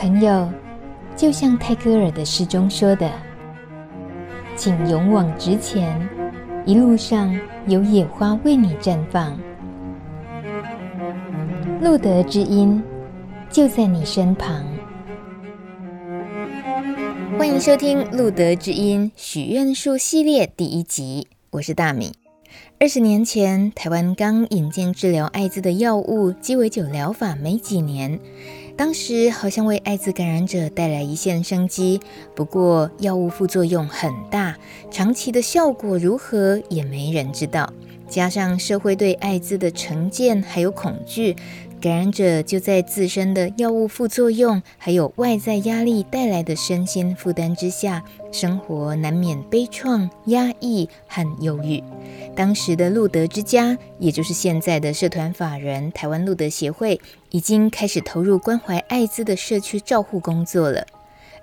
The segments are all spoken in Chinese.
朋友，就像泰戈尔的诗中说的：“请勇往直前，一路上有野花为你绽放。”路德之音就在你身旁。欢迎收听《路德之音许愿树》系列第一集，我是大米。二十年前，台湾刚引进治疗艾滋的药物鸡尾酒疗法没几年，当时好像为艾滋感染者带来一线生机。不过，药物副作用很大，长期的效果如何也没人知道。加上社会对艾滋的成见还有恐惧。感染者就在自身的药物副作用，还有外在压力带来的身心负担之下，生活难免悲怆、压抑和忧郁。当时的路德之家，也就是现在的社团法人台湾路德协会，已经开始投入关怀艾滋的社区照护工作了。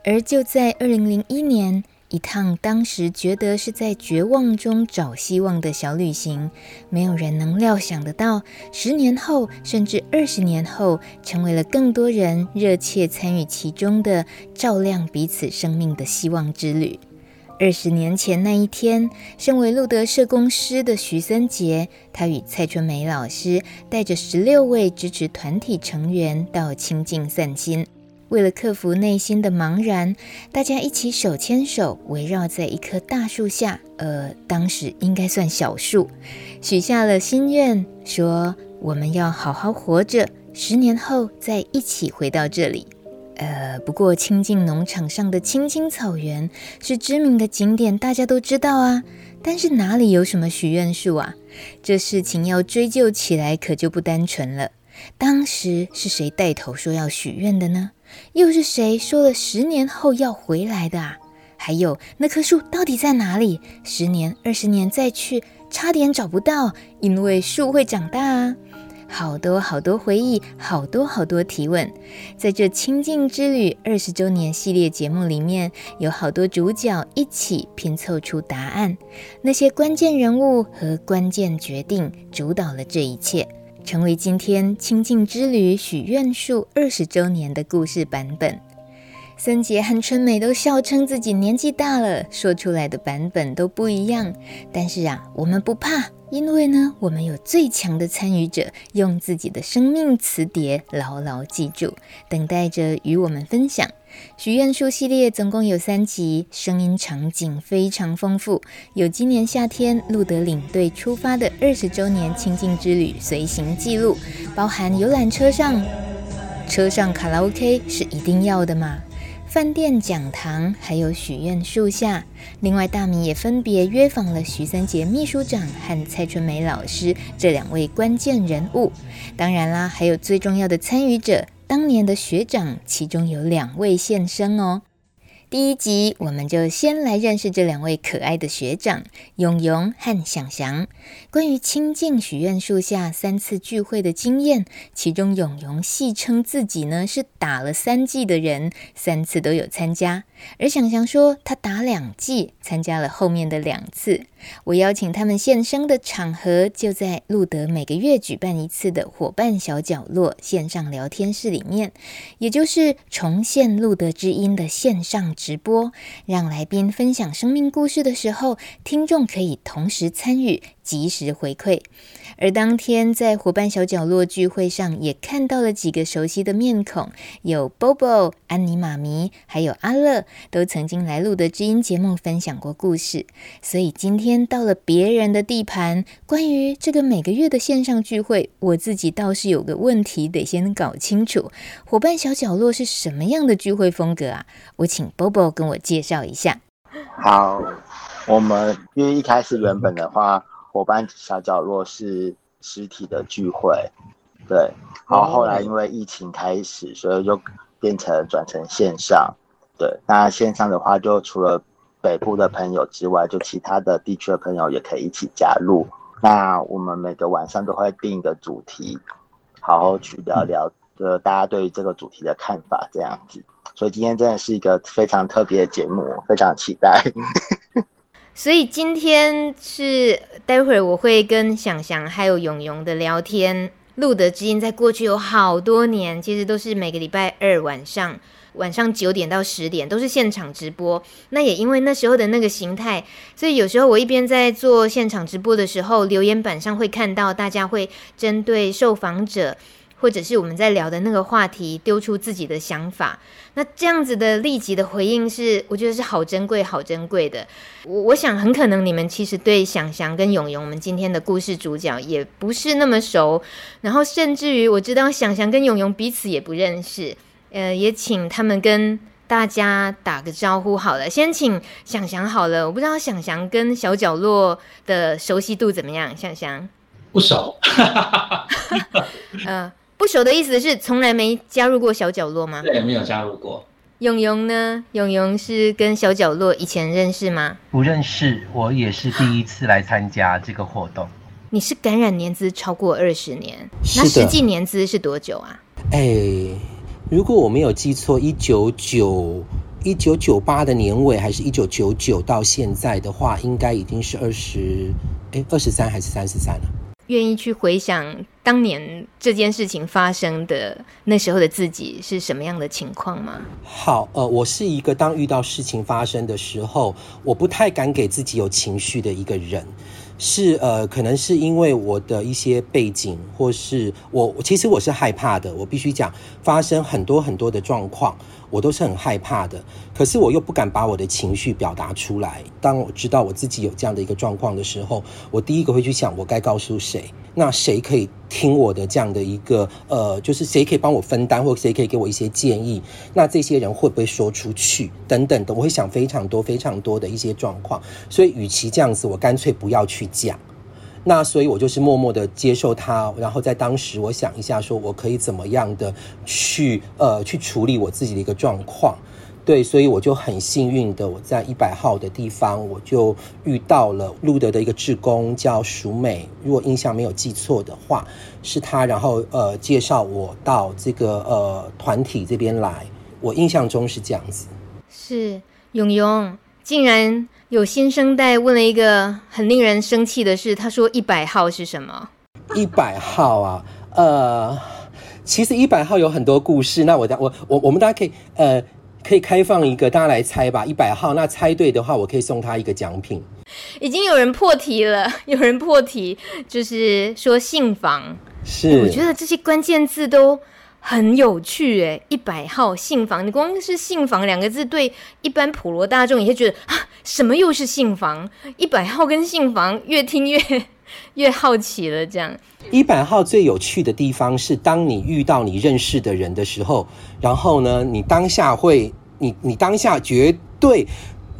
而就在二零零一年，一趟当时觉得是在绝望中找希望的小旅行，没有人能料想得到，十年后甚至二十年后，成为了更多人热切参与其中的照亮彼此生命的希望之旅。二十年前那一天，身为路德社工师的徐森杰，他与蔡春梅老师带着十六位支持团体成员到清境散心。为了克服内心的茫然，大家一起手牵手，围绕在一棵大树下，呃，当时应该算小树，许下了心愿，说我们要好好活着，十年后再一起回到这里。呃，不过清境农场上的青青草原是知名的景点，大家都知道啊。但是哪里有什么许愿树啊？这事情要追究起来，可就不单纯了。当时是谁带头说要许愿的呢？又是谁说了十年后要回来的啊？还有那棵树到底在哪里？十年、二十年再去，差点找不到，因为树会长大啊！好多好多回忆，好多好多提问。在这清境之旅二十周年系列节目里面，有好多主角一起拼凑出答案。那些关键人物和关键决定主导了这一切。成为今天清境之旅许愿树二十周年的故事版本，森杰和春美都笑称自己年纪大了，说出来的版本都不一样。但是啊，我们不怕，因为呢，我们有最强的参与者，用自己的生命磁碟牢牢记住，等待着与我们分享。许愿树系列总共有三集，声音场景非常丰富。有今年夏天路德领队出发的二十周年亲近之旅随行记录，包含游览车上，车上卡拉 OK 是一定要的嘛？饭店讲堂还有许愿树下。另外，大米也分别约访了徐三杰秘书长和蔡春梅老师这两位关键人物。当然啦，还有最重要的参与者。当年的学长，其中有两位现身哦。第一集，我们就先来认识这两位可爱的学长永永和祥祥。关于清境许愿树下三次聚会的经验，其中永永戏称自己呢是打了三季的人，三次都有参加。而祥祥说他打两季，参加了后面的两次。我邀请他们现身的场合就在路德每个月举办一次的伙伴小角落线上聊天室里面，也就是重现路德之音的线上直播，让来宾分享生命故事的时候，听众可以同时参与。及时回馈，而当天在伙伴小角落聚会上，也看到了几个熟悉的面孔，有 Bobo、安妮妈咪，还有阿乐，都曾经来录的知音节目分享过故事。所以今天到了别人的地盘，关于这个每个月的线上聚会，我自己倒是有个问题得先搞清楚：伙伴小角落是什么样的聚会风格啊？我请 Bobo 跟我介绍一下。好，我们因为一开始原本的话。伙伴小角落是实体的聚会，对，然后后来因为疫情开始，所以就变成转成线上，对。那线上的话，就除了北部的朋友之外，就其他的地区的朋友也可以一起加入。那我们每个晚上都会定一个主题，好好去聊聊，就大家对于这个主题的看法这样子。所以今天真的是一个非常特别的节目，非常期待。所以今天是待会儿我会跟祥祥还有永永的聊天，露德之音在过去有好多年，其实都是每个礼拜二晚上。晚上九点到十点都是现场直播，那也因为那时候的那个形态，所以有时候我一边在做现场直播的时候，留言板上会看到大家会针对受访者或者是我们在聊的那个话题丢出自己的想法。那这样子的立即的回应是，我觉得是好珍贵、好珍贵的。我我想很可能你们其实对想翔跟勇勇我们今天的故事主角也不是那么熟，然后甚至于我知道想翔跟勇勇彼此也不认识。呃，也请他们跟大家打个招呼好了。先请想翔好了，我不知道想翔跟小角落的熟悉度怎么样？想翔不熟，呃，不熟的意思是从来没加入过小角落吗？对，没有加入过。永咏呢？永咏是跟小角落以前认识吗？不认识，我也是第一次来参加这个活动。你是感染年资超过二十年，那实际年资是多久啊？哎、欸。如果我没有记错，一九九一九九八的年尾，还是一九九九到现在的话，应该已经是二十哎二十三还是三十三了？愿意去回想当年这件事情发生的那时候的自己是什么样的情况吗？好，呃，我是一个当遇到事情发生的时候，我不太敢给自己有情绪的一个人。是呃，可能是因为我的一些背景，或是我其实我是害怕的。我必须讲，发生很多很多的状况，我都是很害怕的。可是我又不敢把我的情绪表达出来。当我知道我自己有这样的一个状况的时候，我第一个会去想，我该告诉谁？那谁可以听我的这样的一个呃，就是谁可以帮我分担，或谁可以给我一些建议？那这些人会不会说出去？等等的，我会想非常多非常多的一些状况。所以，与其这样子，我干脆不要去讲。那所以，我就是默默的接受他。然后在当时，我想一下，说我可以怎么样的去呃去处理我自己的一个状况。对，所以我就很幸运的，我在一百号的地方，我就遇到了路德的一个志工，叫淑美。如果印象没有记错的话，是他，然后呃介绍我到这个呃团体这边来。我印象中是这样子。是永咏，竟然有新生代问了一个很令人生气的事，他说一百号是什么？一百号啊，呃，其实一百号有很多故事。那我我我我们大家可以呃。可以开放一个，大家来猜吧。一百号，那猜对的话，我可以送他一个奖品。已经有人破题了，有人破题，就是说信访。是，我觉得这些关键字都很有趣。哎，一百号信房，你光是信房两个字，对一般普罗大众也会觉得啊，什么又是信房？一百号跟信房，越听越 越好奇了。这样，一百号最有趣的地方是，当你遇到你认识的人的时候，然后呢，你当下会。你你当下绝对，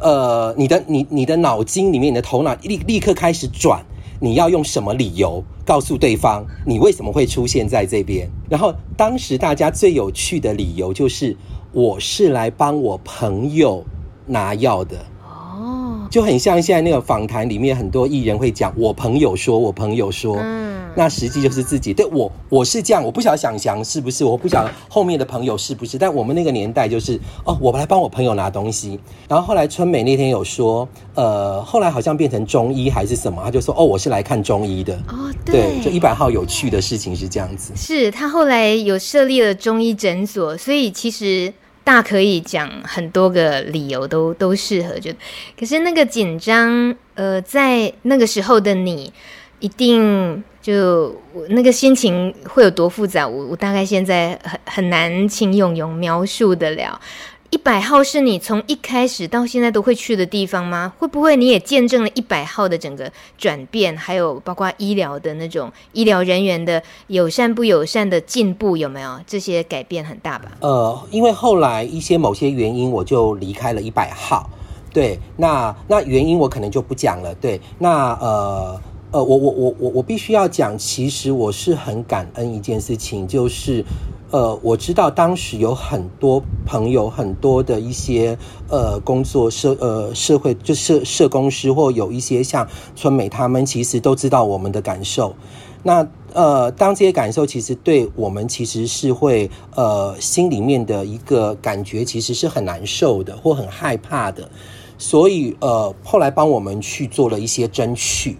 呃，你的你你的脑筋里面，你的头脑立立刻开始转，你要用什么理由告诉对方你为什么会出现在这边？然后当时大家最有趣的理由就是，我是来帮我朋友拿药的。哦，就很像现在那个访谈里面很多艺人会讲，我朋友说，我朋友说。嗯那实际就是自己对我，我是这样，我不晓得想翔是不是，我不晓得后面的朋友是不是，但我们那个年代就是哦，我来帮我朋友拿东西。然后后来春美那天有说，呃，后来好像变成中医还是什么，他就说哦，我是来看中医的。哦，对，对，就一百号有趣的事情是这样子。是他后来有设立了中医诊所，所以其实大可以讲很多个理由都都适合。就可是那个紧张，呃，在那个时候的你一定。就我那个心情会有多复杂，我我大概现在很很难请永咏描述得了。一百号是你从一开始到现在都会去的地方吗？会不会你也见证了一百号的整个转变，还有包括医疗的那种医疗人员的友善不友善的进步有没有？这些改变很大吧？呃，因为后来一些某些原因，我就离开了一百号。对，那那原因我可能就不讲了。对，那呃。呃，我我我我我必须要讲，其实我是很感恩一件事情，就是，呃，我知道当时有很多朋友，很多的一些呃工作社呃社会就社社工师或有一些像春美他们，其实都知道我们的感受。那呃，当这些感受其实对我们其实是会呃心里面的一个感觉，其实是很难受的或很害怕的。所以呃，后来帮我们去做了一些争取。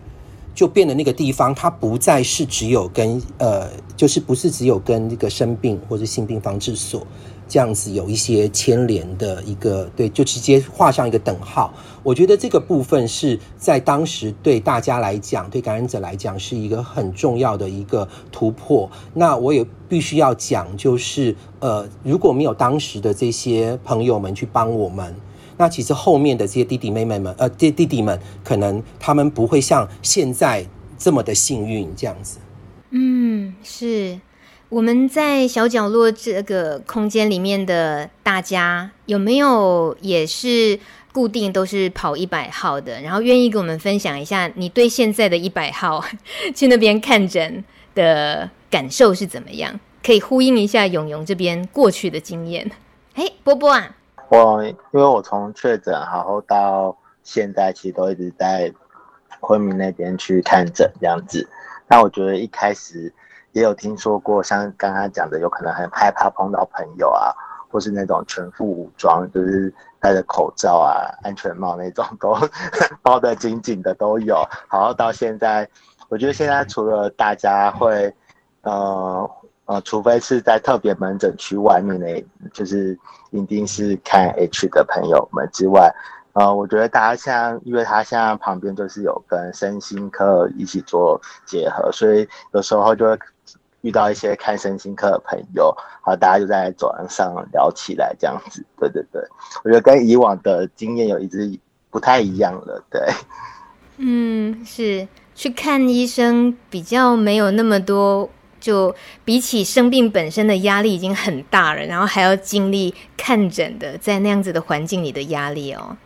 就变得那个地方，它不再是只有跟呃，就是不是只有跟这个生病或者性病防治所这样子有一些牵连的一个，对，就直接画上一个等号。我觉得这个部分是在当时对大家来讲，对感染者来讲是一个很重要的一个突破。那我也必须要讲，就是呃，如果没有当时的这些朋友们去帮我们。那其实后面的这些弟弟妹妹们，呃，弟弟弟们，可能他们不会像现在这么的幸运这样子。嗯，是我们在小角落这个空间里面的大家，有没有也是固定都是跑一百号的？然后愿意跟我们分享一下你对现在的一百号去那边看诊的感受是怎么样？可以呼应一下永咏这边过去的经验。哎，波波啊。我因为我从确诊，然后到现在，其实都一直在昆明那边去看诊这样子。那我觉得一开始也有听说过，像刚刚讲的，有可能很害怕碰到朋友啊，或是那种全副武装，就是戴着口罩啊、安全帽那种，都 包得紧紧的都有。然后到现在，我觉得现在除了大家会，呃。呃，除非是在特别门诊区外面的，就是一定是看 H 的朋友们之外，呃，我觉得大家像，因为他现在旁边就是有跟身心科一起做结合，所以有时候就会遇到一些看身心科的朋友，好，大家就在走廊上聊起来这样子。对对对，我觉得跟以往的经验有一直不太一样了。对，嗯，是去看医生比较没有那么多。就比起生病本身的压力已经很大了，然后还要经历看诊的在那样子的环境里的压力哦。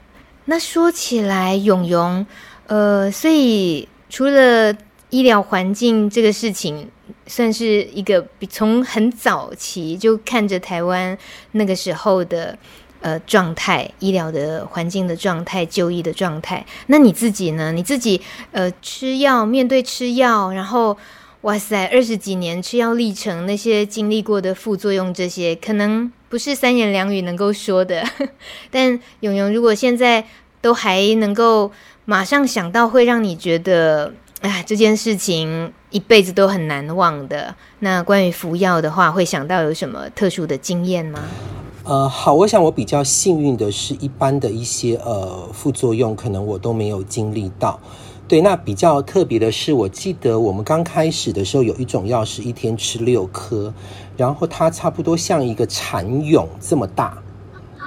那说起来，永咏，呃，所以除了医疗环境这个事情，算是一个比从很早期就看着台湾那个时候的呃状态、医疗的环境的状态、就医的状态。那你自己呢？你自己呃吃药，面对吃药，然后。哇塞，二十几年吃药历程，那些经历过的副作用，这些可能不是三言两语能够说的。但永咏，如果现在都还能够马上想到会让你觉得，哎，这件事情一辈子都很难忘的，那关于服药的话，会想到有什么特殊的经验吗？呃，好，我想我比较幸运的是，一般的一些呃副作用，可能我都没有经历到。对，那比较特别的是，我记得我们刚开始的时候，有一种药是一天吃六颗，然后它差不多像一个蚕蛹这么大。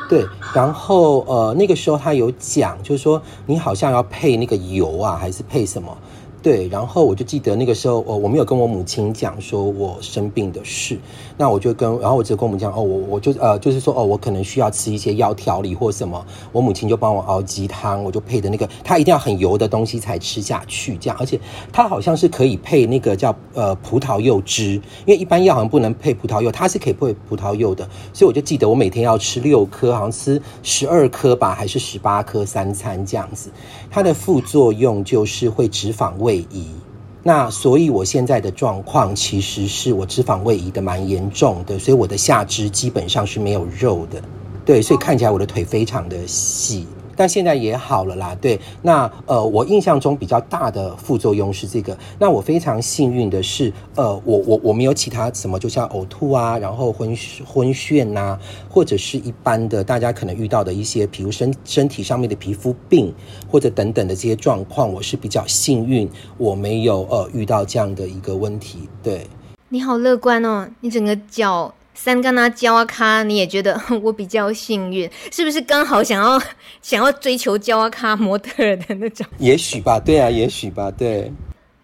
对，然后呃，那个时候他有讲，就是说你好像要配那个油啊，还是配什么？对，然后我就记得那个时候，我我没有跟我母亲讲说我生病的事，那我就跟，然后我就跟我母亲讲，哦，我我就呃，就是说，哦，我可能需要吃一些药调理或什么，我母亲就帮我熬鸡汤，我就配的那个，它一定要很油的东西才吃下去，这样，而且它好像是可以配那个叫呃葡萄柚汁，因为一般药好像不能配葡萄柚，它是可以配葡萄柚的，所以我就记得我每天要吃六颗，好像吃十二颗吧，还是十八颗三餐这样子，它的副作用就是会脂肪。位移，那所以我现在的状况其实是我脂肪位移的蛮严重的，所以我的下肢基本上是没有肉的，对，所以看起来我的腿非常的细。但现在也好了啦，对。那呃，我印象中比较大的副作用是这个。那我非常幸运的是，呃，我我我没有其他什么，就像呕吐啊，然后昏昏眩呐、啊，或者是一般的大家可能遇到的一些，比如身身体上面的皮肤病或者等等的这些状况，我是比较幸运，我没有呃遇到这样的一个问题。对，你好乐观哦，你整个脚。三跟他交啊咖，你也觉得 我比较幸运，是不是刚好想要 想要追求交啊咖模特的那种？也许吧，对啊，也许吧，对。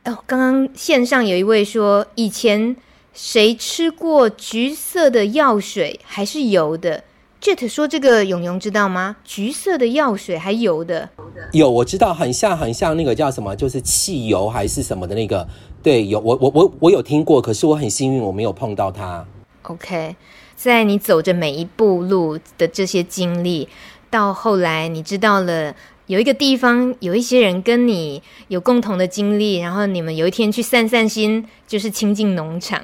哦，刚刚线上有一位说，以前谁吃过橘色的药水还是油的？Jet 说这个永永知道吗？橘色的药水还油的？有，我知道，很像很像那个叫什么，就是汽油还是什么的那个。对，有我我我我有听过，可是我很幸运，我没有碰到它。OK，在你走着每一步路的这些经历，到后来你知道了有一个地方有一些人跟你有共同的经历，然后你们有一天去散散心，就是亲近农场。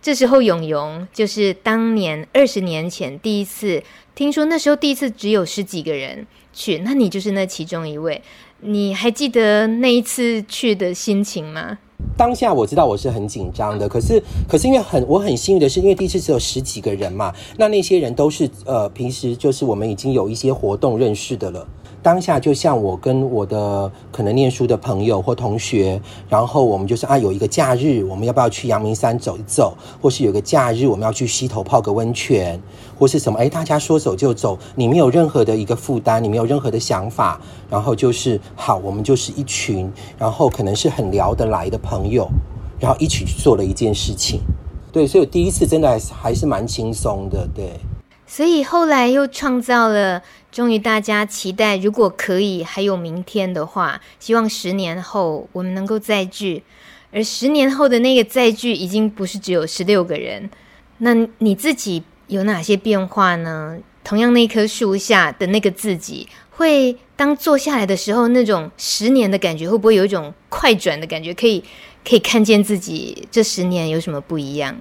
这时候永咏就是当年二十年前第一次听说，那时候第一次只有十几个人去，那你就是那其中一位。你还记得那一次去的心情吗？当下我知道我是很紧张的，可是可是因为很我很幸运的是，因为第一次只有十几个人嘛，那那些人都是呃平时就是我们已经有一些活动认识的了。当下就像我跟我的可能念书的朋友或同学，然后我们就是啊有一个假日，我们要不要去阳明山走一走？或是有个假日，我们要去溪头泡个温泉，或是什么？哎，大家说走就走，你没有任何的一个负担，你没有任何的想法，然后就是好，我们就是一群，然后可能是很聊得来的朋友，然后一起去做了一件事情。对，所以我第一次真的还是还是蛮轻松的，对。所以后来又创造了，终于大家期待，如果可以还有明天的话，希望十年后我们能够再聚。而十年后的那个再聚，已经不是只有十六个人。那你自己有哪些变化呢？同样那棵树下的那个自己，会当坐下来的时候，那种十年的感觉，会不会有一种快转的感觉？可以可以看见自己这十年有什么不一样？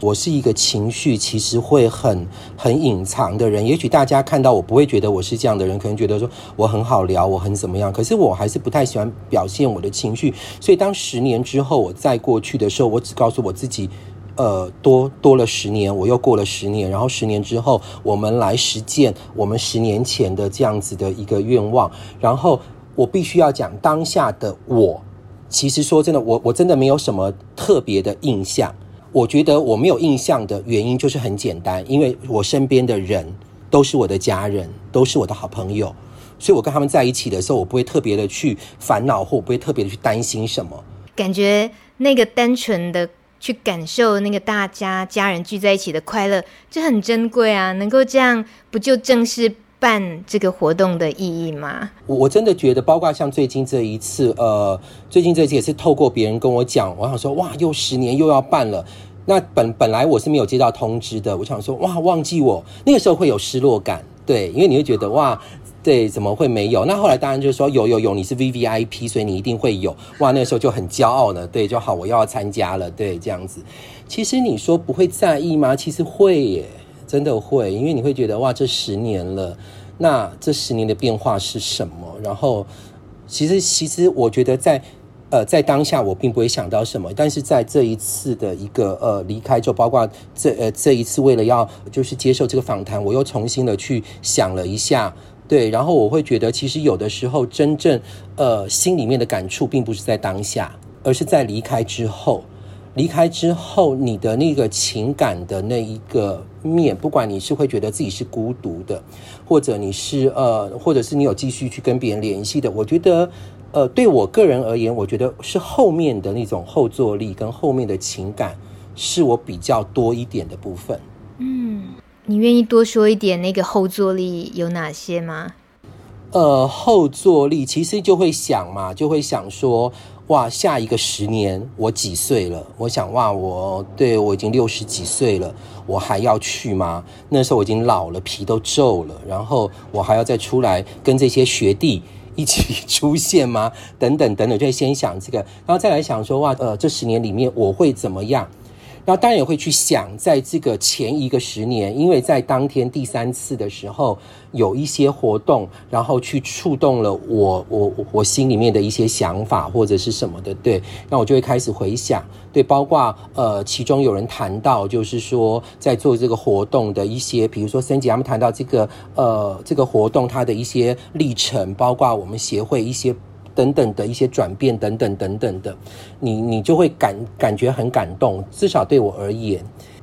我是一个情绪其实会很很隐藏的人，也许大家看到我不会觉得我是这样的人，可能觉得说我很好聊，我很怎么样。可是我还是不太喜欢表现我的情绪，所以当十年之后我再过去的时候，我只告诉我自己，呃，多多了十年，我又过了十年，然后十年之后我们来实践我们十年前的这样子的一个愿望。然后我必须要讲当下的我，其实说真的，我我真的没有什么特别的印象。我觉得我没有印象的原因就是很简单，因为我身边的人都是我的家人，都是我的好朋友，所以我跟他们在一起的时候，我不会特别的去烦恼，或我不会特别的去担心什么。感觉那个单纯的去感受那个大家家人聚在一起的快乐，这很珍贵啊！能够这样，不就正是办这个活动的意义吗？我我真的觉得，包括像最近这一次，呃，最近这一次也是透过别人跟我讲，我想说，哇，又十年又要办了。那本本来我是没有接到通知的，我想说，哇，忘记我那个时候会有失落感，对，因为你会觉得，哇，对，怎么会没有？那后来当然就是说，有有有，你是 VVIP，所以你一定会有，哇，那个时候就很骄傲了，对，就好，我又要参加了，对，这样子。其实你说不会在意吗？其实会耶。真的会，因为你会觉得哇，这十年了，那这十年的变化是什么？然后，其实其实我觉得在呃在当下我并不会想到什么，但是在这一次的一个呃离开就包括这呃这一次为了要就是接受这个访谈，我又重新的去想了一下，对，然后我会觉得其实有的时候真正呃心里面的感触并不是在当下，而是在离开之后。离开之后，你的那个情感的那一个面，不管你是会觉得自己是孤独的，或者你是呃，或者是你有继续去跟别人联系的，我觉得，呃，对我个人而言，我觉得是后面的那种后坐力跟后面的情感，是我比较多一点的部分。嗯，你愿意多说一点那个后坐力有哪些吗？呃，后坐力其实就会想嘛，就会想说。哇，下一个十年我几岁了？我想哇，我对我已经六十几岁了，我还要去吗？那时候我已经老了，皮都皱了，然后我还要再出来跟这些学弟一起出现吗？等等等等，就会先想这个，然后再来想说哇，呃，这十年里面我会怎么样？然后当然也会去想，在这个前一个十年，因为在当天第三次的时候，有一些活动，然后去触动了我我我心里面的一些想法或者是什么的，对，那我就会开始回想，对，包括呃，其中有人谈到，就是说在做这个活动的一些，比如说森姐他们谈到这个呃这个活动它的一些历程，包括我们协会一些。等等的一些转变，等等等等的，你你就会感感觉很感动，至少对我而言，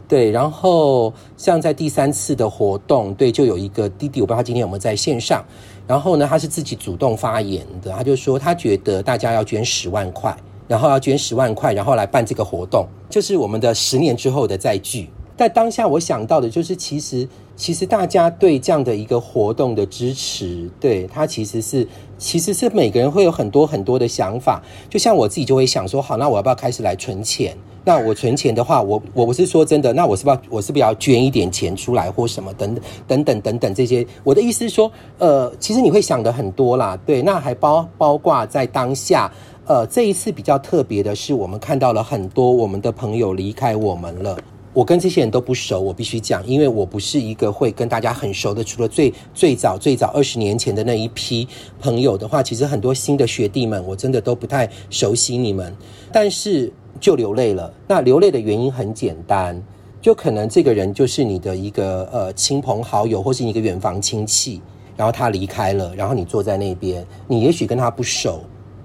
对。然后像在第三次的活动，对，就有一个弟弟，我不知道他今天有没有在线上。然后呢，他是自己主动发言的，他就说他觉得大家要捐十万块，然后要捐十万块，然后来办这个活动，就是我们的十年之后的再聚。在当下，我想到的就是，其实其实大家对这样的一个活动的支持，对他其实是其实是每个人会有很多很多的想法。就像我自己就会想说，好，那我要不要开始来存钱？那我存钱的话，我我不是说真的，那我是不是要我是不是要捐一点钱出来或什么等等等等等等这些？我的意思是说，呃，其实你会想的很多啦，对，那还包包括在当下，呃，这一次比较特别的是，我们看到了很多我们的朋友离开我们了。我跟这些人都不熟，我必须讲，因为我不是一个会跟大家很熟的。除了最最早最早二十年前的那一批朋友的话，其实很多新的学弟们，我真的都不太熟悉你们。但是就流泪了。那流泪的原因很简单，就可能这个人就是你的一个呃亲朋好友，或是一个远房亲戚，然后他离开了，然后你坐在那边，你也许跟他不熟，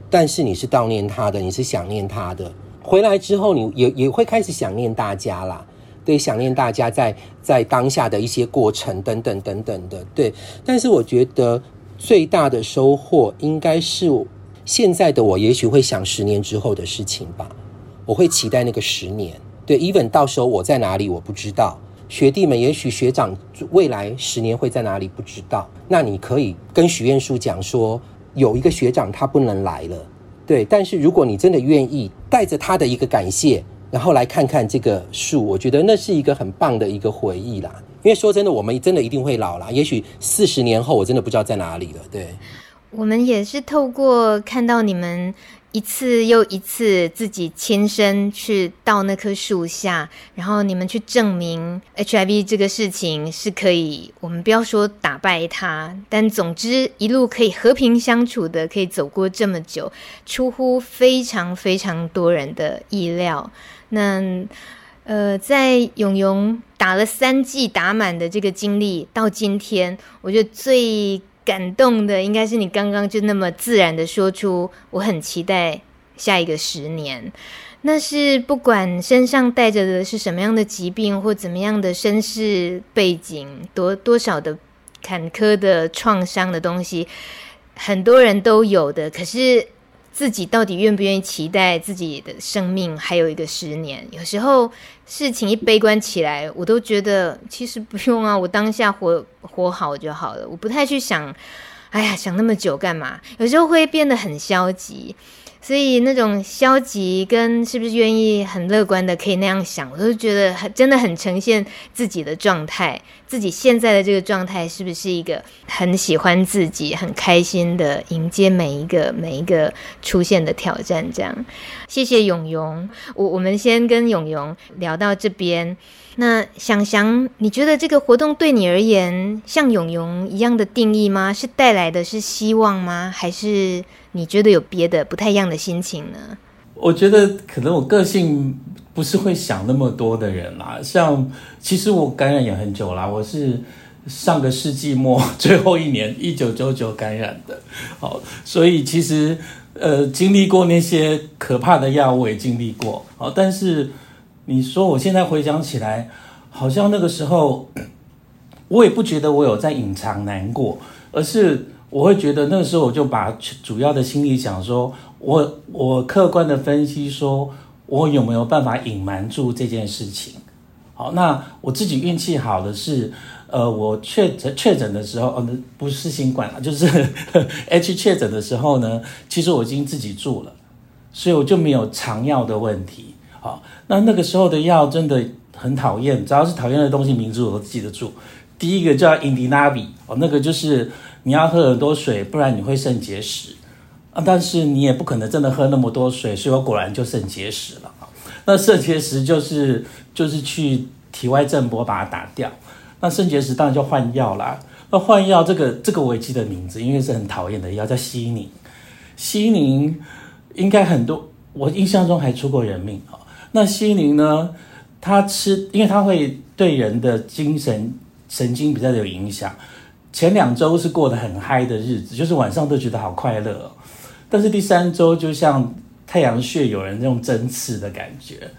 但是你是悼念他的，你是想念他的。回来之后，你也也会开始想念大家啦。对，想念大家在在当下的一些过程等等等等的，对。但是我觉得最大的收获应该是现在的我，也许会想十年之后的事情吧。我会期待那个十年。对，even 到时候我在哪里我不知道，学弟们也许学长未来十年会在哪里不知道。那你可以跟许愿树讲说，有一个学长他不能来了，对。但是如果你真的愿意带着他的一个感谢。然后来看看这个树，我觉得那是一个很棒的一个回忆啦。因为说真的，我们真的一定会老啦。也许四十年后，我真的不知道在哪里了。对，我们也是透过看到你们。一次又一次，自己亲身去到那棵树下，然后你们去证明 HIV 这个事情是可以，我们不要说打败它，但总之一路可以和平相处的，可以走过这么久，出乎非常非常多人的意料。那呃，在永永打了三剂打满的这个经历到今天，我觉得最。感动的应该是你刚刚就那么自然的说出，我很期待下一个十年。那是不管身上带着的是什么样的疾病或怎么样的身世背景，多多少的坎坷的创伤的东西，很多人都有的。可是。自己到底愿不愿意期待自己的生命还有一个十年？有时候事情一悲观起来，我都觉得其实不用啊，我当下活活好就好了。我不太去想，哎呀，想那么久干嘛？有时候会变得很消极。所以那种消极跟是不是愿意很乐观的可以那样想，我都觉得很真的很呈现自己的状态，自己现在的这个状态是不是一个很喜欢自己、很开心的迎接每一个每一个出现的挑战？这样，谢谢永永，我我们先跟永永聊到这边。那想想，你觉得这个活动对你而言像永永一样的定义吗？是带来的是希望吗？还是？你觉得有别的不太一样的心情呢？我觉得可能我个性不是会想那么多的人啦。像其实我感染也很久啦，我是上个世纪末 最后一年一九九九感染的。好，所以其实呃经历过那些可怕的药物也经历过。好，但是你说我现在回想起来，好像那个时候 我也不觉得我有在隐藏难过，而是。我会觉得那个时候我就把主要的心理想说，我我客观的分析说，我有没有办法隐瞒住这件事情？好，那我自己运气好的是，呃，我确诊确诊的时候，呃，不是新冠了，就是 H 确诊的时候呢，其实我已经自己住了，所以我就没有长药的问题。好，那那个时候的药真的很讨厌，只要是讨厌的东西名字我都记得住。第一个叫 Indinavi，哦，那个就是。你要喝很多水，不然你会肾结石啊！但是你也不可能真的喝那么多水，所以我果然就肾结石了。那肾结石就是就是去体外震波把它打掉。那肾结石当然就换药啦。那换药这个这个我也记得名字，因为是很讨厌的药，叫西宁。西宁应该很多，我印象中还出过人命啊。那西宁呢，它吃，因为它会对人的精神神经比较有影响。前两周是过得很嗨的日子，就是晚上都觉得好快乐。但是第三周就像太阳穴有人用针刺的感觉，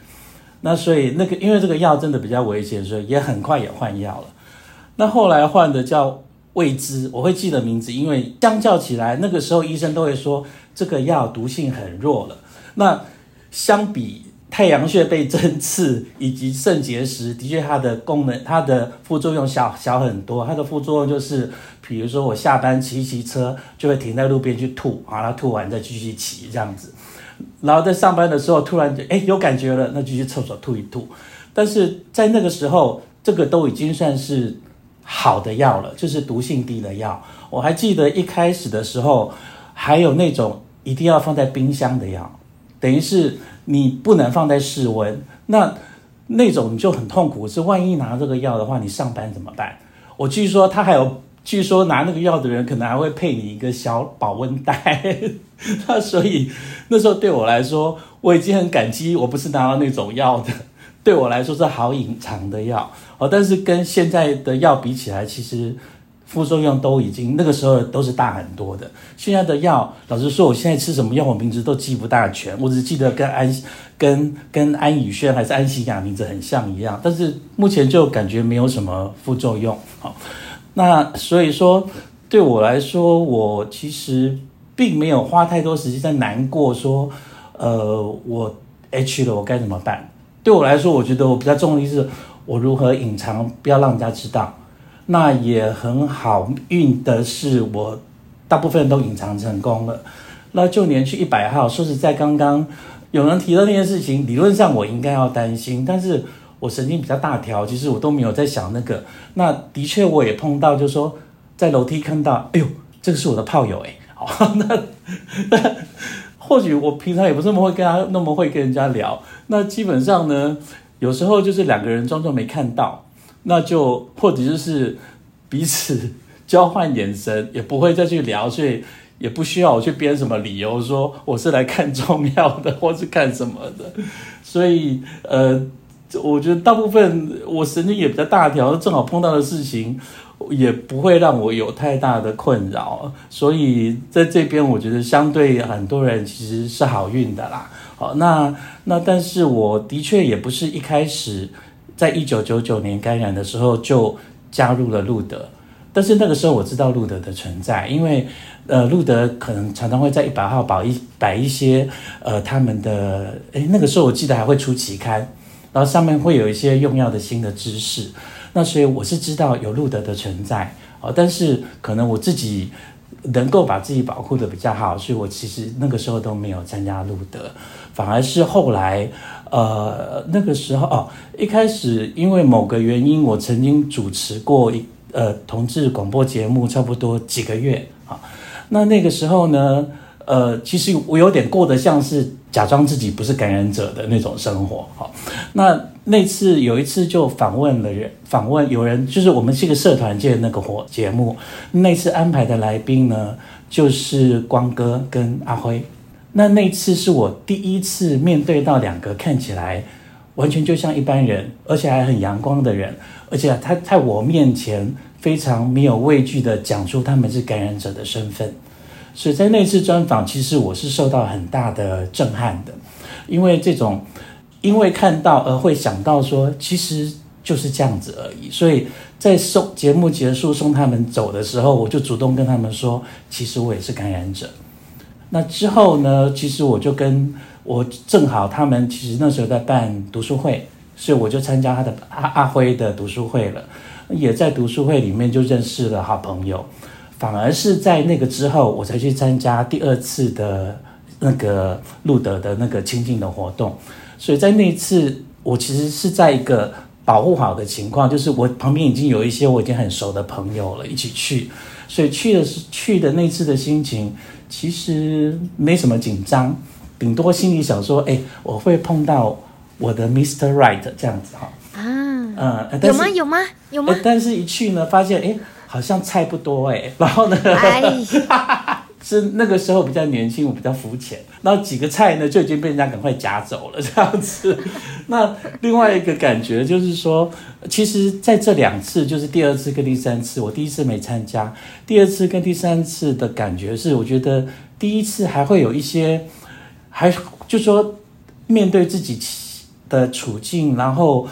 那所以那个因为这个药真的比较危险，所以也很快也换药了。那后来换的叫未知，我会记得名字，因为相较起来，那个时候医生都会说这个药毒性很弱了。那相比。太阳穴被针刺以及肾结石，的确它的功能、它的副作用小小很多。它的副作用就是，比如说我下班骑骑车，就会停在路边去吐，然后吐完再继续骑这样子。然后在上班的时候突然就哎有感觉了，那就去厕所吐一吐。但是在那个时候，这个都已经算是好的药了，就是毒性低的药。我还记得一开始的时候，还有那种一定要放在冰箱的药，等于是。你不能放在室温，那那种你就很痛苦。是万一拿这个药的话，你上班怎么办？我据说他还有，据说拿那个药的人可能还会配你一个小保温袋。那所以那时候对我来说，我已经很感激，我不是拿到那种药的。对我来说是好隐藏的药哦，但是跟现在的药比起来，其实副作用都已经那个时候都是大很多的。现在的药，老实说，我现在吃什么药，我名字都记不大全，我只记得跟安跟跟安以轩还是安心亚名字很像一样，但是目前就感觉没有什么副作用。好，那所以说对我来说，我其实并没有花太多时间在难过，说呃我 H 了，我该怎么办？对我来说，我觉得我比较重要的是我如何隐藏，不要让人家知道。那也很好运的是，我大部分都隐藏成功了。那就连去一百号，说实在，刚刚有人提到那件事情，理论上我应该要担心，但是我神经比较大条，其实我都没有在想那个。那的确我也碰到，就是说在楼梯看到，哎呦，这个是我的炮友哎，好，那那。或许我平常也不是那么会跟他那么会跟人家聊，那基本上呢，有时候就是两个人装作没看到，那就或者就是彼此 交换眼神，也不会再去聊，所以也不需要我去编什么理由说我是来看中药的，或是干什么的，所以呃，我觉得大部分我神经也比较大条，正好碰到的事情。也不会让我有太大的困扰，所以在这边我觉得相对很多人其实是好运的啦。好，那那但是我的确也不是一开始在一九九九年感染的时候就加入了路德，但是那个时候我知道路德的存在，因为呃路德可能常常会在一百号摆一摆一些呃他们的诶，那个时候我记得还会出期刊，然后上面会有一些用药的新的知识。那所以我是知道有路德的存在哦，但是可能我自己能够把自己保护得比较好，所以我其实那个时候都没有参加路德，反而是后来呃那个时候哦，一开始因为某个原因，我曾经主持过一呃同志广播节目，差不多几个月啊，那那个时候呢，呃，其实我有点过得像是假装自己不是感染者的那种生活，好，那。那次有一次就访问了人，访问有人就是我们是一个社团界的那个活节目，那次安排的来宾呢，就是光哥跟阿辉。那那次是我第一次面对到两个看起来完全就像一般人，而且还很阳光的人，而且他在我面前非常没有畏惧的讲出他们是感染者的身份，所以在那次专访，其实我是受到很大的震撼的，因为这种。因为看到而会想到说，其实就是这样子而已。所以在送节目结束送他们走的时候，我就主动跟他们说，其实我也是感染者。那之后呢，其实我就跟我正好他们其实那时候在办读书会，所以我就参加他的阿阿辉的读书会了，也在读书会里面就认识了好朋友。反而是在那个之后，我才去参加第二次的那个路德的那个亲近的活动。所以在那一次，我其实是在一个保护好的情况，就是我旁边已经有一些我已经很熟的朋友了，一起去。所以去的是去的那次的心情，其实没什么紧张，顶多心里想说，哎，我会碰到我的 Mr. Right 这样子哈。啊，嗯，有吗？有吗？有吗？但是一去呢，发现哎，好像菜不多哎，然后呢？哎 是那个时候比较年轻，我比较肤浅，然后几个菜呢就已经被人家赶快夹走了这样子。那另外一个感觉就是说，其实在这两次，就是第二次跟第三次，我第一次没参加，第二次跟第三次的感觉是，我觉得第一次还会有一些，还就说面对自己的处境，然后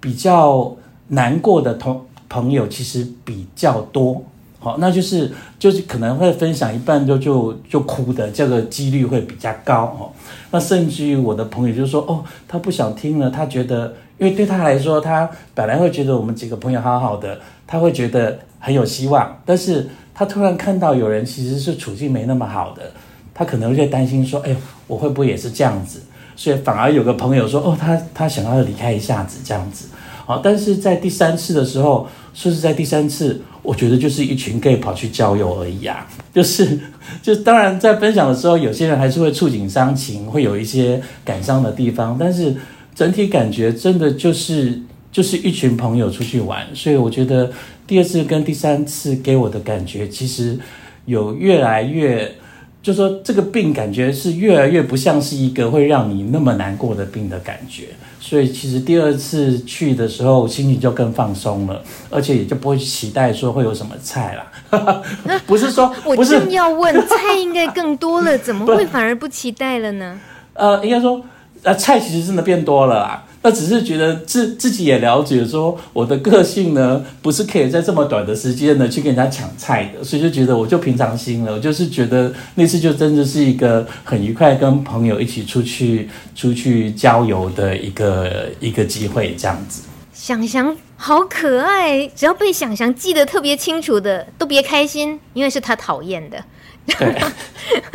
比较难过的同朋友其实比较多。好，那就是就是可能会分享一半就就就哭的这个几率会比较高哦。那甚至于我的朋友就说哦，他不想听了，他觉得因为对他来说，他本来会觉得我们几个朋友好好的，他会觉得很有希望。但是他突然看到有人其实是处境没那么好的，他可能会担心说，哎，我会不会也是这样子？所以反而有个朋友说，哦，他他想要离开一下子这样子。好，但是在第三次的时候，说是在第三次。我觉得就是一群 gay 跑去郊游而已啊，就是，就当然在分享的时候，有些人还是会触景伤情，会有一些感伤的地方。但是整体感觉真的就是就是一群朋友出去玩，所以我觉得第二次跟第三次给我的感觉，其实有越来越。就说这个病感觉是越来越不像是一个会让你那么难过的病的感觉，所以其实第二次去的时候心情就更放松了，而且也就不会期待说会有什么菜啦。不是说 我正要问菜应该更多了，怎么会反而不期待了呢？呃，应该说呃菜其实真的变多了啦。那只是觉得自自己也了解，说我的个性呢，不是可以在这么短的时间呢去跟人家抢菜的，所以就觉得我就平常心了。我就是觉得那次就真的是一个很愉快，跟朋友一起出去出去郊游的一个一个机会，这样子。想想好可爱，只要被想想记得特别清楚的，都别开心，因为是他讨厌的。对，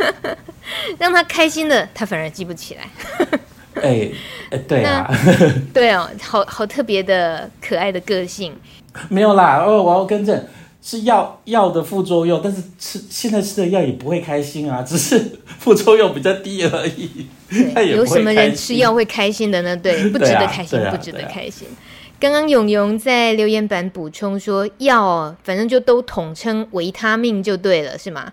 让他开心的，他反而记不起来。哎，哎，对啊，对哦，好好特别的可爱的个性。没有啦，哦，我要更正，是药药的副作用，但是吃现在吃的药也不会开心啊，只是副作用比较低而已。有什么人吃药会开心的呢？对，不值得开心，啊啊、不值得开心。刚刚永永在留言板补充说，药反正就都统称维他命就对了，是吗？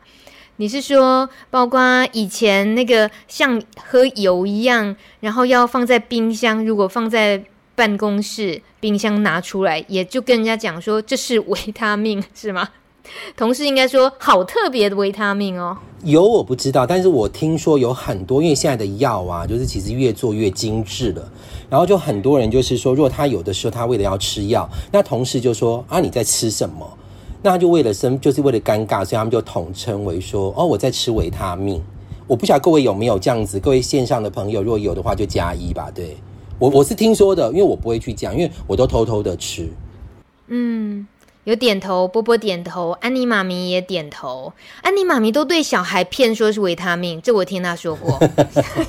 你是说，包括以前那个像喝油一样，然后要放在冰箱，如果放在办公室冰箱拿出来，也就跟人家讲说这是维他命，是吗？同事应该说好特别的维他命哦。油我不知道，但是我听说有很多，因为现在的药啊，就是其实越做越精致了，然后就很多人就是说，如果他有的时候他为了要吃药，那同事就说啊，你在吃什么？那他就为了生，就是为了尴尬，所以他们就统称为说：“哦，我在吃维他命。”我不晓得各位有没有这样子，各位线上的朋友，如果有的话就加一吧。对，我我是听说的，因为我不会去讲，因为我都偷偷的吃。嗯，有点头，波波点头，安妮妈咪也点头。安妮妈咪都对小孩骗说是维他命，这我听她说过。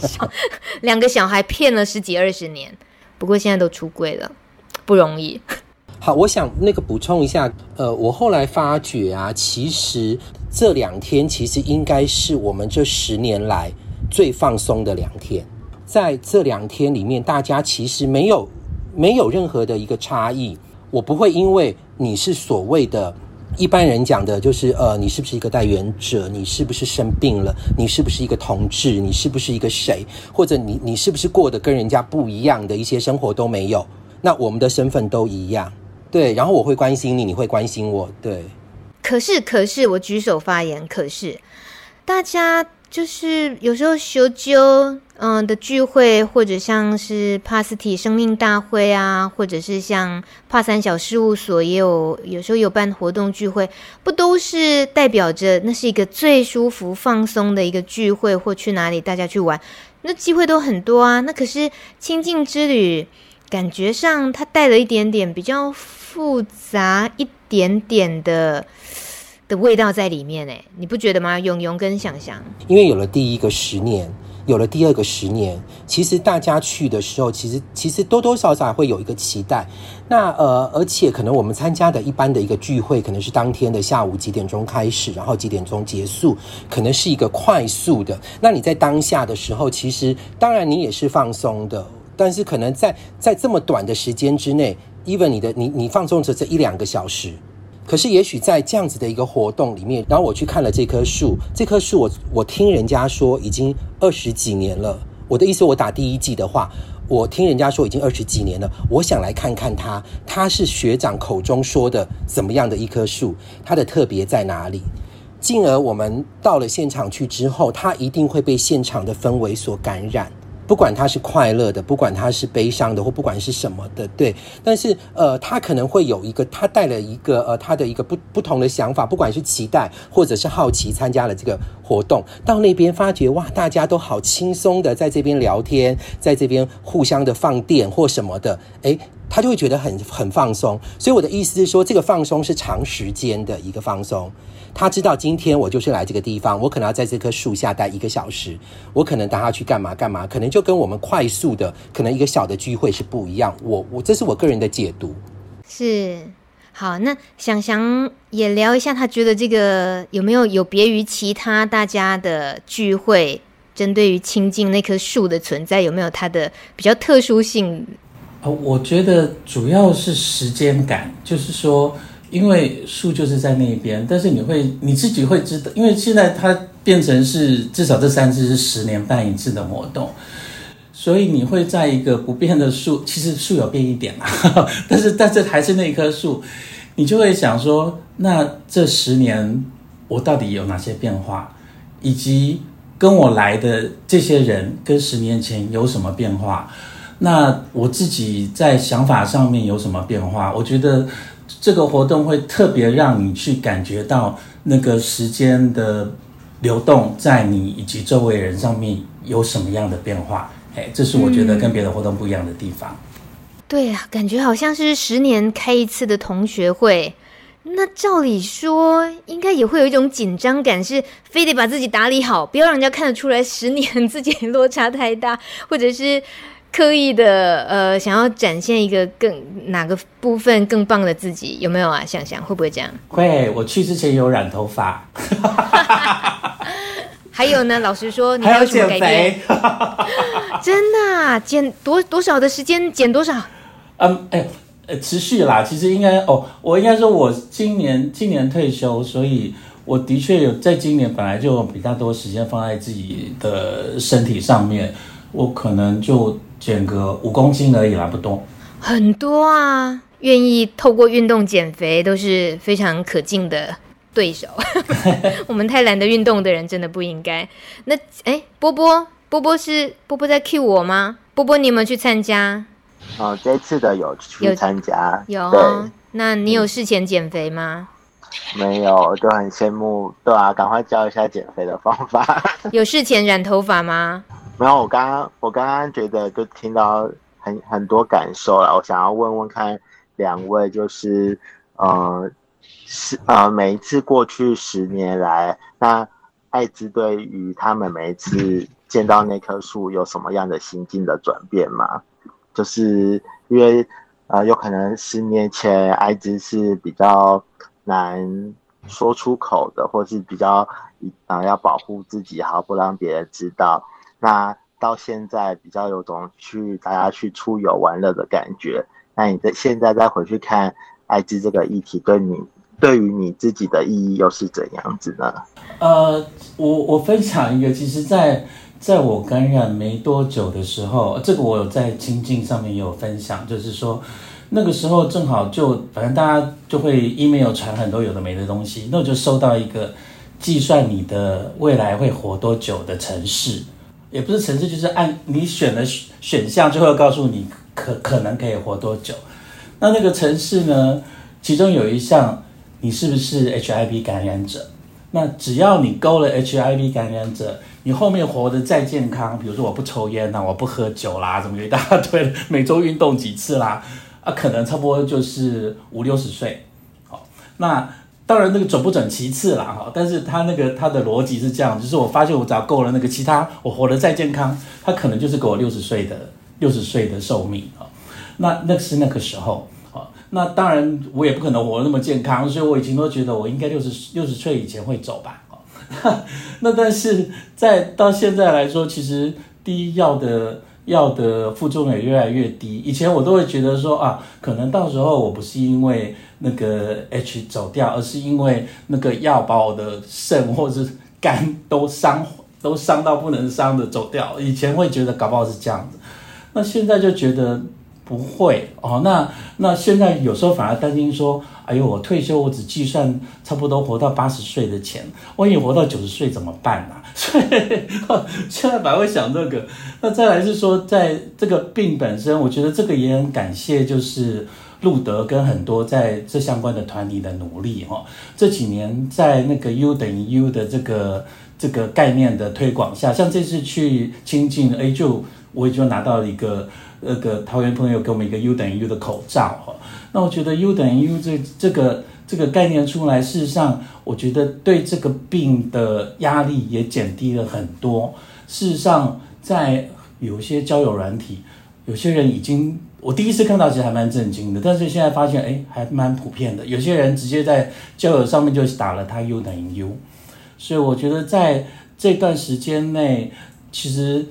两个小孩骗了十几二十年，不过现在都出柜了，不容易。好，我想那个补充一下，呃，我后来发觉啊，其实这两天其实应该是我们这十年来最放松的两天。在这两天里面，大家其实没有没有任何的一个差异。我不会因为你是所谓的一般人讲的，就是呃，你是不是一个带原者，你是不是生病了，你是不是一个同志，你是不是一个谁，或者你你是不是过得跟人家不一样的一些生活都没有。那我们的身份都一样。对，然后我会关心你，你会关心我。对，可是可是我举手发言，可是大家就是有时候修纠嗯的聚会，或者像是帕斯提生命大会啊，或者是像帕三小事务所也有有时候有办活动聚会，不都是代表着那是一个最舒服放松的一个聚会，或去哪里大家去玩，那机会都很多啊。那可是清静之旅。感觉上，它带了一点点比较复杂一点点的的味道在里面，哎，你不觉得吗？永永跟想想，因为有了第一个十年，有了第二个十年，其实大家去的时候，其实其实多多少少会有一个期待。那呃，而且可能我们参加的一般的一个聚会，可能是当天的下午几点钟开始，然后几点钟结束，可能是一个快速的。那你在当下的时候，其实当然你也是放松的。但是可能在在这么短的时间之内，even 你的你你放纵着这一两个小时，可是也许在这样子的一个活动里面，然后我去看了这棵树，这棵树我我听人家说已经二十几年了。我的意思，我打第一季的话，我听人家说已经二十几年了。我想来看看它，它是学长口中说的怎么样的一棵树，它的特别在哪里？进而我们到了现场去之后，它一定会被现场的氛围所感染。不管他是快乐的，不管他是悲伤的，或不管是什么的，对。但是，呃，他可能会有一个，他带了一个，呃，他的一个不不同的想法，不管是期待或者是好奇，参加了这个活动，到那边发觉哇，大家都好轻松的在这边聊天，在这边互相的放电或什么的，诶，他就会觉得很很放松。所以我的意思是说，这个放松是长时间的一个放松。他知道今天我就是来这个地方，我可能要在这棵树下待一个小时，我可能带他去干嘛干嘛，可能就跟我们快速的可能一个小的聚会是不一样。我我这是我个人的解读。是，好，那想想也聊一下，他觉得这个有没有有别于其他大家的聚会针对于亲近那棵树的存在，有没有它的比较特殊性？哦，我觉得主要是时间感，就是说，因为树就是在那边，但是你会你自己会知道，因为现在它变成是至少这三次是十年办一次的活动，所以你会在一个不变的树，其实树有变一点啦，但是但是还是那棵树，你就会想说，那这十年我到底有哪些变化，以及跟我来的这些人跟十年前有什么变化？那我自己在想法上面有什么变化？我觉得这个活动会特别让你去感觉到那个时间的流动，在你以及周围人上面有什么样的变化。哎，这是我觉得跟别的活动不一样的地方。嗯，对啊，感觉好像是十年开一次的同学会。那照理说，应该也会有一种紧张感，是非得把自己打理好，不要让人家看得出来十年自己落差太大，或者是。刻意的呃，想要展现一个更哪个部分更棒的自己，有没有啊？想想会不会这样？会，我去之前有染头发。还有呢，老实说，你还有什么改变？真的啊，减多多少的时间？减多少？嗯，哎，呃，持续啦。其实应该哦，我应该说，我今年今年退休，所以我的确有在今年本来就比较多时间放在自己的身体上面，我可能就。减个五公斤而已啦，不多。很多啊，愿意透过运动减肥都是非常可敬的对手。我们太懒得运动的人真的不应该。那哎，波波，波波是波波在 cue 我吗？波波，你有没有去参加？哦，这次的有去参加。有，有对那你有事前减肥吗？没有，就很羡慕。对啊，赶快教一下减肥的方法。有事前染头发吗？没有，我刚刚我刚刚觉得就听到很很多感受了，我想要问问看两位，就是呃是呃每一次过去十年来，那艾滋对于他们每一次见到那棵树有什么样的心境的转变吗？就是因为呃有可能十年前艾滋是比较难说出口的，或是比较啊、呃、要保护自己，好不让别人知道。那到现在比较有种去大家去出游玩乐的感觉。那你在现在再回去看艾滋这个议题，对你对于你自己的意义又是怎样子呢？呃，我我分享一个，其实在，在我感染没多久的时候，这个我有在清境上面也有分享，就是说那个时候正好就反正大家就会 email 传很多有的没的东西，那我就收到一个计算你的未来会活多久的城市。也不是城市，就是按你选的选项，就会告诉你可可能可以活多久。那那个城市呢，其中有一项，你是不是 HIV 感染者？那只要你勾了 HIV 感染者，你后面活得再健康，比如说我不抽烟呐，我不喝酒啦，怎么一大堆，每周运动几次啦，啊，可能差不多就是五六十岁。好，那。当然，那个准不准其次啦，哈，但是他那个他的逻辑是这样，就是我发现我只要够了那个其他，我活得再健康，他可能就是给我六十岁的六十岁的寿命啊。那那是那个时候啊，那当然我也不可能活得那么健康，所以我以前都觉得我应该六十六十岁以前会走吧，啊，那但是在到现在来说，其实第一要的。药的副作用也越来越低。以前我都会觉得说啊，可能到时候我不是因为那个 H 走掉，而是因为那个药把我的肾或者是肝都伤，都伤到不能伤的走掉。以前会觉得搞不好是这样子，那现在就觉得。不会哦，那那现在有时候反而担心说，哎呦，我退休我只计算差不多活到八十岁的钱，万一活到九十岁怎么办呢？所以现在反而会想这个。那再来是说，在这个病本身，我觉得这个也很感谢，就是路德跟很多在这相关的团体的努力哈。这几年在那个 U 等于 U 的这个这个概念的推广下，像这次去亲近，哎，就我也就拿到了一个。那个桃园朋友给我们一个 U 等于 U 的口罩哈，那我觉得 U 等于 U 这这个这个概念出来，事实上我觉得对这个病的压力也减低了很多。事实上，在有些交友软体，有些人已经我第一次看到其实还蛮震惊的，但是现在发现哎还蛮普遍的，有些人直接在交友上面就打了他 U 等于 U，所以我觉得在这段时间内。其实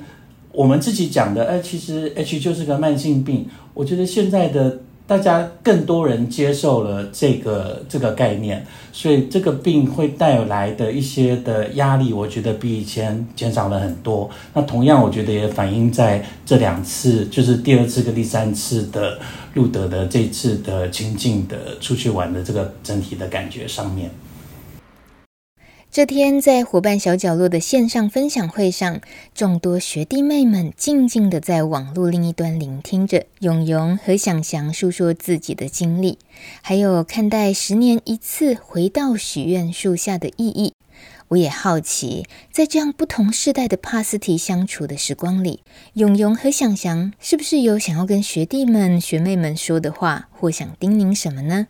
我们自己讲的，哎，其实 H 就是个慢性病。我觉得现在的。大家更多人接受了这个这个概念，所以这个病会带来的一些的压力，我觉得比以前减少了很多。那同样，我觉得也反映在这两次，就是第二次跟第三次的路德的这次的亲近的出去玩的这个整体的感觉上面。这天，在伙伴小角落的线上分享会上，众多学弟妹们静静地在网络另一端聆听着永永和祥祥诉说自己的经历，还有看待十年一次回到许愿树下的意义。我也好奇，在这样不同世代的帕斯提相处的时光里，永永和祥祥是不是有想要跟学弟们、学妹们说的话，或想叮咛什么呢？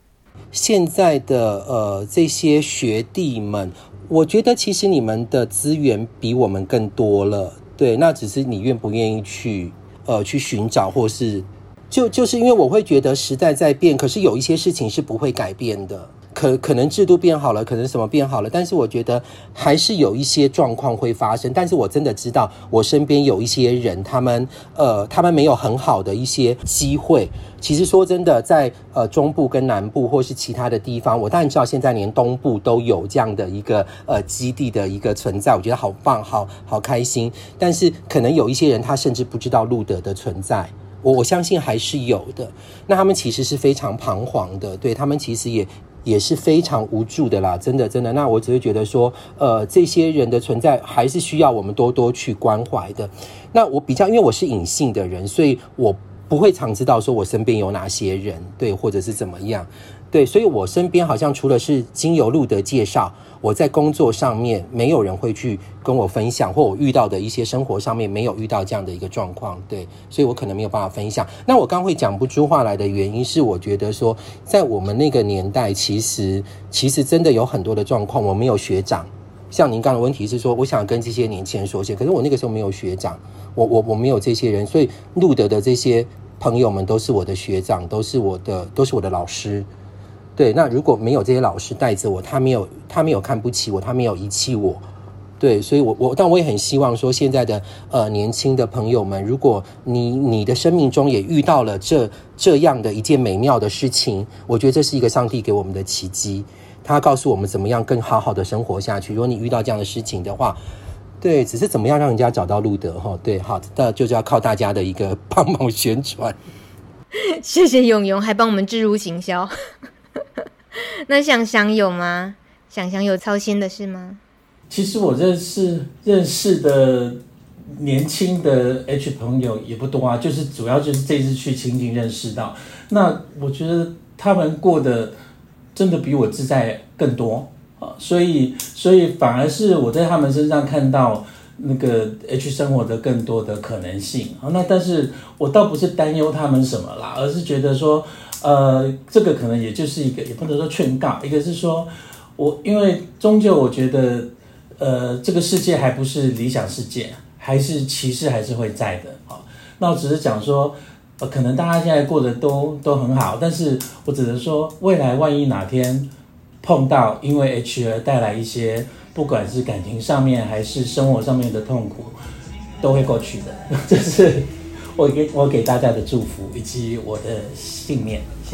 现在的呃，这些学弟们。我觉得其实你们的资源比我们更多了，对，那只是你愿不愿意去，呃，去寻找，或是，就就是因为我会觉得时代在变，可是有一些事情是不会改变的。可可能制度变好了，可能什么变好了，但是我觉得还是有一些状况会发生。但是我真的知道，我身边有一些人，他们呃，他们没有很好的一些机会。其实说真的，在呃中部跟南部或是其他的地方，我当然知道现在连东部都有这样的一个呃基地的一个存在，我觉得好棒，好好开心。但是可能有一些人，他甚至不知道路德的存在。我我相信还是有的。那他们其实是非常彷徨的，对，他们其实也。也是非常无助的啦，真的真的。那我只是觉得说，呃，这些人的存在还是需要我们多多去关怀的。那我比较，因为我是隐性的人，所以我不会常知道说我身边有哪些人，对，或者是怎么样。对，所以我身边好像除了是经由路德介绍，我在工作上面没有人会去跟我分享，或我遇到的一些生活上面没有遇到这样的一个状况。对，所以我可能没有办法分享。那我刚会讲不出话来的原因是，我觉得说在我们那个年代，其实其实真的有很多的状况，我没有学长。像您刚的问题是说，我想跟这些年轻人说些，可是我那个时候没有学长，我我我没有这些人，所以路德的这些朋友们都是我的学长，都是我的都是我的老师。对，那如果没有这些老师带着我，他没有，他没有看不起我，他没有遗弃我，对，所以我，我，但我也很希望说，现在的呃年轻的朋友们，如果你你的生命中也遇到了这这样的一件美妙的事情，我觉得这是一个上帝给我们的奇迹，他告诉我们怎么样更好好的生活下去。如果你遇到这样的事情的话，对，只是怎么样让人家找到路德哈，对，好，那就是要靠大家的一个 帮忙宣传。谢谢永咏，还帮我们置入行销。那想想有吗？想想有操心的事吗？其实我认识认识的年轻的 H 朋友也不多啊，就是主要就是这次去清境认识到。那我觉得他们过得真的比我自在更多啊，所以所以反而是我在他们身上看到那个 H 生活的更多的可能性啊。那但是我倒不是担忧他们什么啦，而是觉得说。呃，这个可能也就是一个，也不能说劝告，一个是说，我因为终究我觉得，呃，这个世界还不是理想世界，还是歧视还是会在的啊。那我只是讲说，呃，可能大家现在过得都都很好，但是我只能说，未来万一哪天碰到因为 H 而带来一些，不管是感情上面还是生活上面的痛苦，都会过去的，这是。我给我给大家的祝福以及我的信念，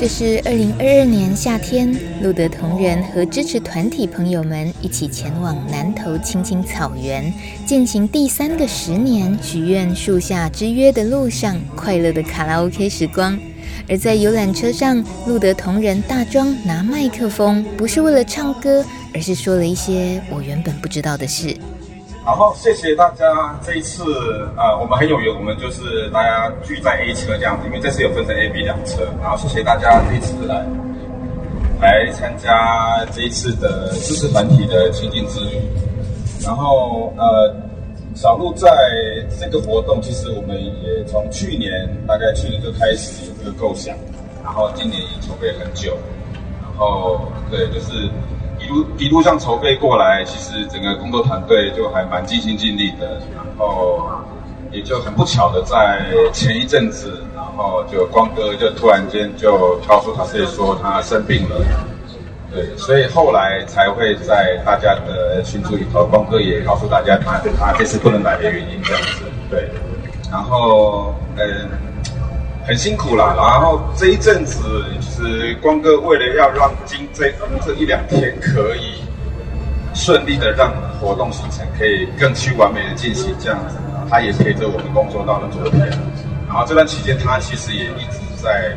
这是二零二二年夏天，路德同仁和支持团体朋友们一起前往南投青青草原，进行第三个十年许愿树下之约的路上，快乐的卡拉 OK 时光。而在游览车上，路德同仁大装拿麦克风，不是为了唱歌，而是说了一些我原本不知道的事。然后，谢谢大家。这一次，呃，我们很有缘，我们就是大家聚在 A 车这样子，因为这次有分成 A、B 两车。然后，谢谢大家这一次来来参加这一次的知识团体的亲近之旅。然后，呃，小鹿在这个活动，其实我们也从去年大概去年就开始有这个构想，然后今年已经筹备很久。然后，对，就是。一路一路上筹备过来，其实整个工作团队就还蛮尽心尽力的，然后也就很不巧的在前一阵子，然后就光哥就突然间就告诉他自己说他生病了，对，所以后来才会在大家的群组里头，光哥也告诉大家他他这次不能来的原因这样子，对，然后嗯。很辛苦啦，然后这一阵子，其实光哥为了要让今这这一两天可以顺利的让活动行程可以更趋完美的进行，这样子，他也陪着我们工作到了昨天。然后这段期间，他其实也一直在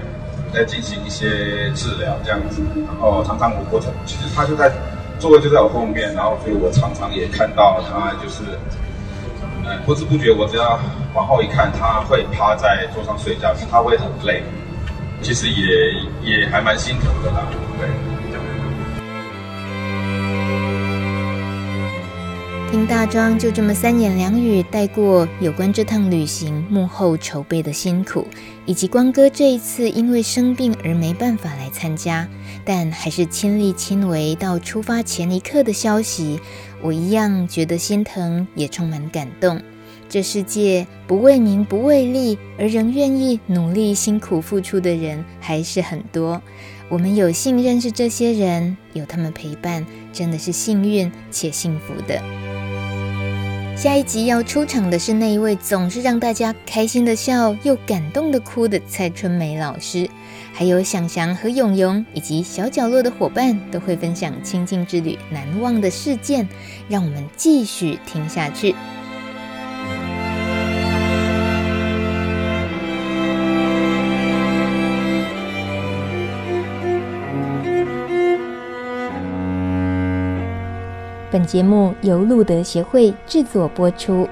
在进行一些治疗，这样子。然后常常我过程，其实他就在座位就在我后面，然后所以我常常也看到他就是。不知不觉，我只要往后一看，他会趴在桌上睡觉，他会很累，其实也也还蛮心疼的啦。对。听大庄就这么三言两语带过有关这趟旅行幕后筹备的辛苦，以及光哥这一次因为生病而没办法来参加，但还是亲力亲为到出发前一刻的消息。我一样觉得心疼，也充满感动。这世界不为名不为利，而仍愿意努力辛苦付出的人还是很多。我们有幸认识这些人，有他们陪伴，真的是幸运且幸福的。下一集要出场的是那一位总是让大家开心的笑又感动的哭的蔡春梅老师。还有想翔和永永以及小角落的伙伴都会分享清境之旅难忘的事件，让我们继续听下去。本节目由路德协会制作播出。